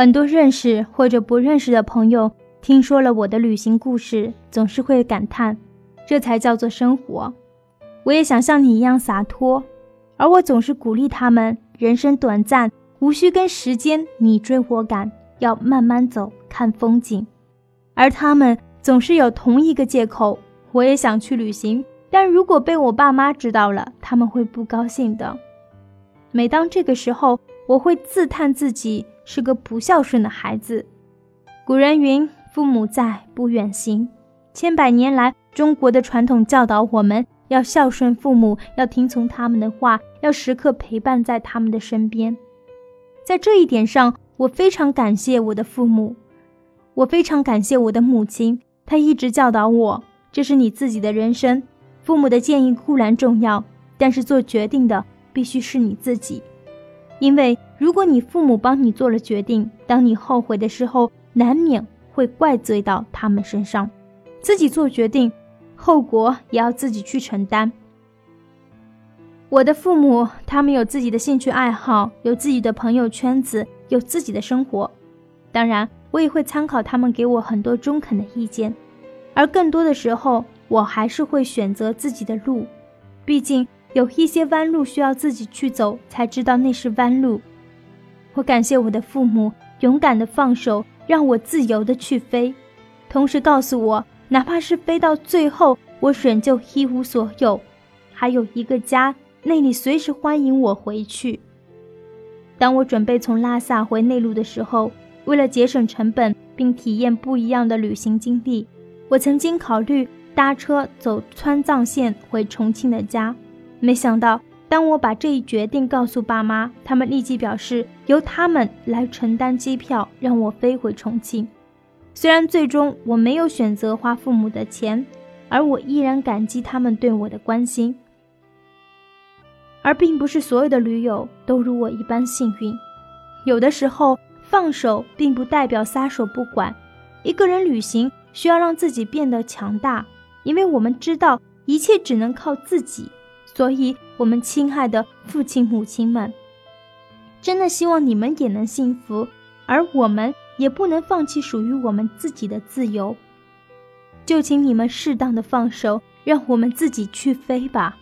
很多认识或者不认识的朋友听说了我的旅行故事，总是会感叹：“这才叫做生活。”我也想像你一样洒脱，而我总是鼓励他们：人生短暂，无需跟时间你追我赶，要慢慢走，看风景。而他们总是有同一个借口：我也想去旅行，但如果被我爸妈知道了，他们会不高兴的。每当这个时候，我会自叹自己是个不孝顺的孩子。古人云：“父母在，不远行。”千百年来，中国的传统教导我们要孝顺父母，要听从他们的话，要时刻陪伴在他们的身边。在这一点上，我非常感谢我的父母，我非常感谢我的母亲，她一直教导我：这是你自己的人生，父母的建议固然重要，但是做决定的必须是你自己。因为如果你父母帮你做了决定，当你后悔的时候，难免会怪罪到他们身上。自己做决定，后果也要自己去承担。我的父母，他们有自己的兴趣爱好，有自己的朋友圈子，有自己的生活。当然，我也会参考他们给我很多中肯的意见，而更多的时候，我还是会选择自己的路。毕竟。有一些弯路需要自己去走，才知道那是弯路。我感谢我的父母勇敢的放手，让我自由的去飞，同时告诉我，哪怕是飞到最后，我仍旧一无所有，还有一个家，那里随时欢迎我回去。当我准备从拉萨回内陆的时候，为了节省成本并体验不一样的旅行经历，我曾经考虑搭车走川藏线回重庆的家。没想到，当我把这一决定告诉爸妈，他们立即表示由他们来承担机票，让我飞回重庆。虽然最终我没有选择花父母的钱，而我依然感激他们对我的关心。而并不是所有的驴友都如我一般幸运，有的时候放手并不代表撒手不管。一个人旅行需要让自己变得强大，因为我们知道一切只能靠自己。所以，我们亲爱的父亲、母亲们，真的希望你们也能幸福，而我们也不能放弃属于我们自己的自由。就请你们适当的放手，让我们自己去飞吧。